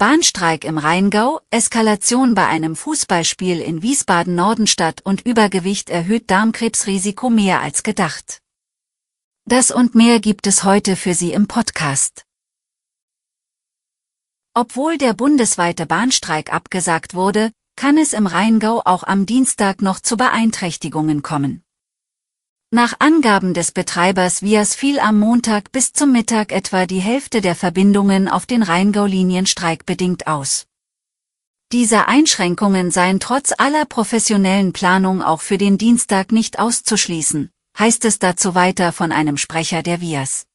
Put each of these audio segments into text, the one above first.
Bahnstreik im Rheingau, Eskalation bei einem Fußballspiel in Wiesbaden-Nordenstadt und Übergewicht erhöht Darmkrebsrisiko mehr als gedacht. Das und mehr gibt es heute für Sie im Podcast. Obwohl der bundesweite Bahnstreik abgesagt wurde, kann es im Rheingau auch am Dienstag noch zu Beeinträchtigungen kommen. Nach Angaben des Betreibers Vias fiel am Montag bis zum Mittag etwa die Hälfte der Verbindungen auf den Rheingau-Linien streikbedingt aus. Diese Einschränkungen seien trotz aller professionellen Planung auch für den Dienstag nicht auszuschließen, heißt es dazu weiter von einem Sprecher der Vias.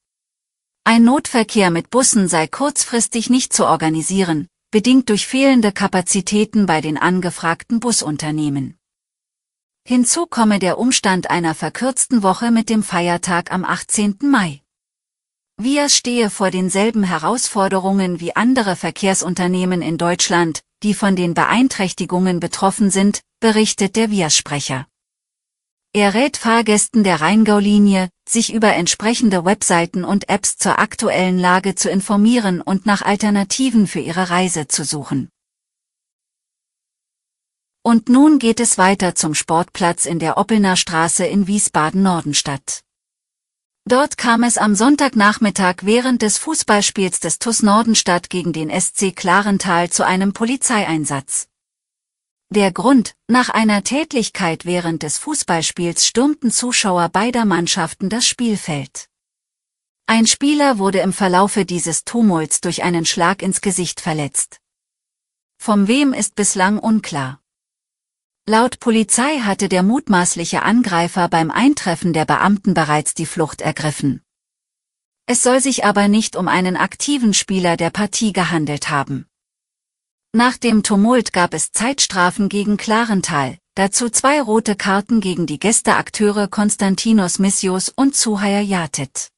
Ein Notverkehr mit Bussen sei kurzfristig nicht zu organisieren, bedingt durch fehlende Kapazitäten bei den angefragten Busunternehmen. Hinzu komme der Umstand einer verkürzten Woche mit dem Feiertag am 18. Mai. Vias stehe vor denselben Herausforderungen wie andere Verkehrsunternehmen in Deutschland, die von den Beeinträchtigungen betroffen sind, berichtet der Vias-Sprecher. Er rät Fahrgästen der Rheingau-Linie, sich über entsprechende Webseiten und Apps zur aktuellen Lage zu informieren und nach Alternativen für ihre Reise zu suchen. Und nun geht es weiter zum Sportplatz in der Oppelner Straße in Wiesbaden-Nordenstadt. Dort kam es am Sonntagnachmittag während des Fußballspiels des TuS Nordenstadt gegen den SC Klarental zu einem Polizeieinsatz. Der Grund, nach einer Tätlichkeit während des Fußballspiels stürmten Zuschauer beider Mannschaften das Spielfeld. Ein Spieler wurde im Verlaufe dieses Tumults durch einen Schlag ins Gesicht verletzt. Vom wem ist bislang unklar. Laut Polizei hatte der mutmaßliche Angreifer beim Eintreffen der Beamten bereits die Flucht ergriffen. Es soll sich aber nicht um einen aktiven Spieler der Partie gehandelt haben. Nach dem Tumult gab es Zeitstrafen gegen Klarental, dazu zwei rote Karten gegen die Gästeakteure Konstantinos Missios und Zuhaya Yatet.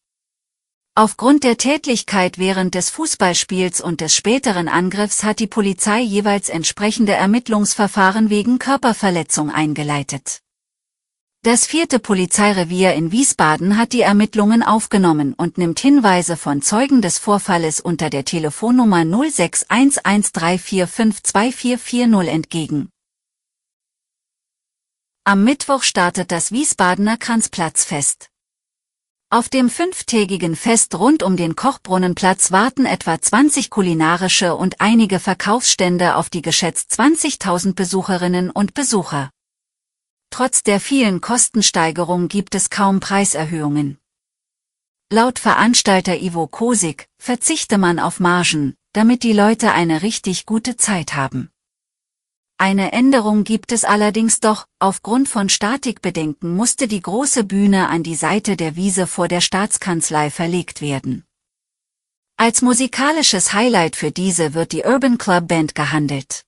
Aufgrund der Tätlichkeit während des Fußballspiels und des späteren Angriffs hat die Polizei jeweils entsprechende Ermittlungsverfahren wegen Körperverletzung eingeleitet. Das vierte Polizeirevier in Wiesbaden hat die Ermittlungen aufgenommen und nimmt Hinweise von Zeugen des Vorfalles unter der Telefonnummer 061134524440 entgegen. Am Mittwoch startet das Wiesbadener Kranzplatzfest. Auf dem fünftägigen Fest rund um den Kochbrunnenplatz warten etwa 20 kulinarische und einige Verkaufsstände auf die geschätzt 20.000 Besucherinnen und Besucher. Trotz der vielen Kostensteigerung gibt es kaum Preiserhöhungen. Laut Veranstalter Ivo Kosik verzichte man auf Margen, damit die Leute eine richtig gute Zeit haben. Eine Änderung gibt es allerdings doch, aufgrund von Statikbedenken musste die große Bühne an die Seite der Wiese vor der Staatskanzlei verlegt werden. Als musikalisches Highlight für diese wird die Urban Club Band gehandelt.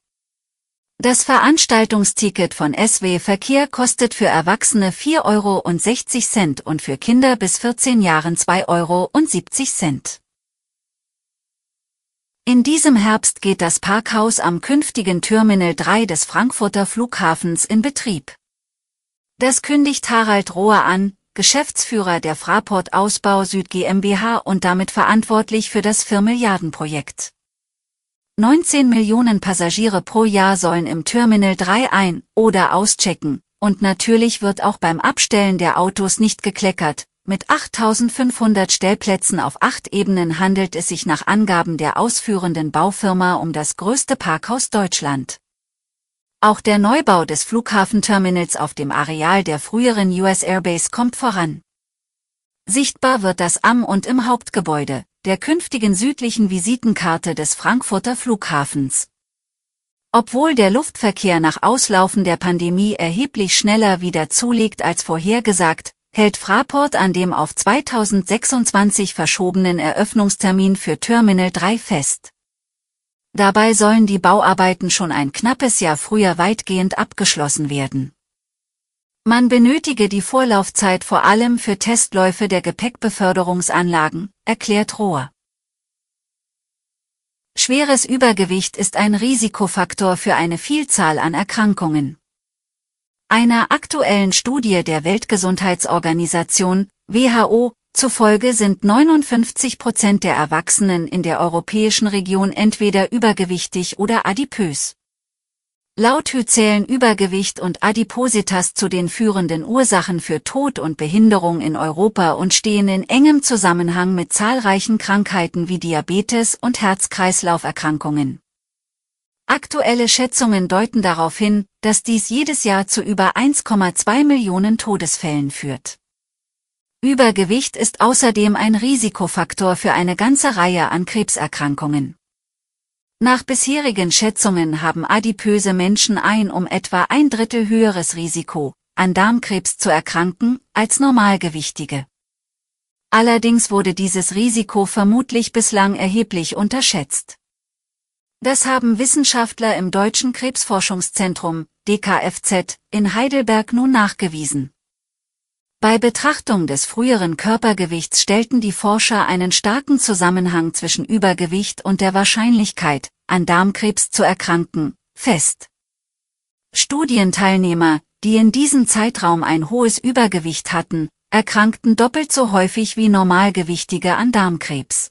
Das Veranstaltungsticket von SW Verkehr kostet für Erwachsene 4,60 Euro und für Kinder bis 14 Jahren 2,70 Euro. In diesem Herbst geht das Parkhaus am künftigen Terminal 3 des Frankfurter Flughafens in Betrieb. Das kündigt Harald Rohr an, Geschäftsführer der Fraport Ausbau Süd GmbH und damit verantwortlich für das 4 Milliarden Projekt. 19 Millionen Passagiere pro Jahr sollen im Terminal 3 ein- oder auschecken, und natürlich wird auch beim Abstellen der Autos nicht gekleckert, mit 8500 Stellplätzen auf acht Ebenen handelt es sich nach Angaben der ausführenden Baufirma um das größte Parkhaus Deutschland. Auch der Neubau des Flughafenterminals auf dem Areal der früheren US Airbase kommt voran. Sichtbar wird das am und im Hauptgebäude, der künftigen südlichen Visitenkarte des Frankfurter Flughafens. Obwohl der Luftverkehr nach Auslaufen der Pandemie erheblich schneller wieder zulegt als vorhergesagt, hält Fraport an dem auf 2026 verschobenen Eröffnungstermin für Terminal 3 fest. Dabei sollen die Bauarbeiten schon ein knappes Jahr früher weitgehend abgeschlossen werden. Man benötige die Vorlaufzeit vor allem für Testläufe der Gepäckbeförderungsanlagen, erklärt Rohr. Schweres Übergewicht ist ein Risikofaktor für eine Vielzahl an Erkrankungen. Einer aktuellen Studie der Weltgesundheitsorganisation WHO zufolge sind 59 Prozent der Erwachsenen in der europäischen Region entweder übergewichtig oder adipös. Laut HÜ zählen Übergewicht und Adipositas zu den führenden Ursachen für Tod und Behinderung in Europa und stehen in engem Zusammenhang mit zahlreichen Krankheiten wie Diabetes und Herz-Kreislauf-Erkrankungen. Aktuelle Schätzungen deuten darauf hin, dass dies jedes Jahr zu über 1,2 Millionen Todesfällen führt. Übergewicht ist außerdem ein Risikofaktor für eine ganze Reihe an Krebserkrankungen. Nach bisherigen Schätzungen haben adipöse Menschen ein um etwa ein Drittel höheres Risiko, an Darmkrebs zu erkranken, als Normalgewichtige. Allerdings wurde dieses Risiko vermutlich bislang erheblich unterschätzt. Das haben Wissenschaftler im Deutschen Krebsforschungszentrum, DKFZ, in Heidelberg nun nachgewiesen. Bei Betrachtung des früheren Körpergewichts stellten die Forscher einen starken Zusammenhang zwischen Übergewicht und der Wahrscheinlichkeit, an Darmkrebs zu erkranken, fest. Studienteilnehmer, die in diesem Zeitraum ein hohes Übergewicht hatten, erkrankten doppelt so häufig wie Normalgewichtige an Darmkrebs.